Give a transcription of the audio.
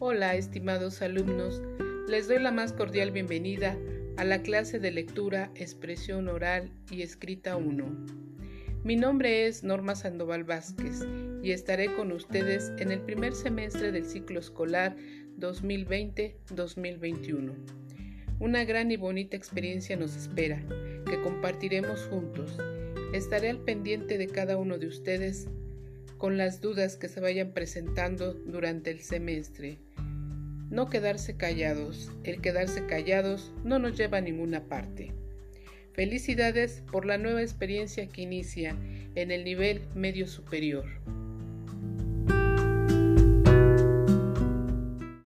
Hola, estimados alumnos, les doy la más cordial bienvenida a la clase de lectura, expresión oral y escrita 1. Mi nombre es Norma Sandoval Vázquez y estaré con ustedes en el primer semestre del ciclo escolar 2020-2021. Una gran y bonita experiencia nos espera, que compartiremos juntos. Estaré al pendiente de cada uno de ustedes con las dudas que se vayan presentando durante el semestre. No quedarse callados. El quedarse callados no nos lleva a ninguna parte. Felicidades por la nueva experiencia que inicia en el nivel medio superior.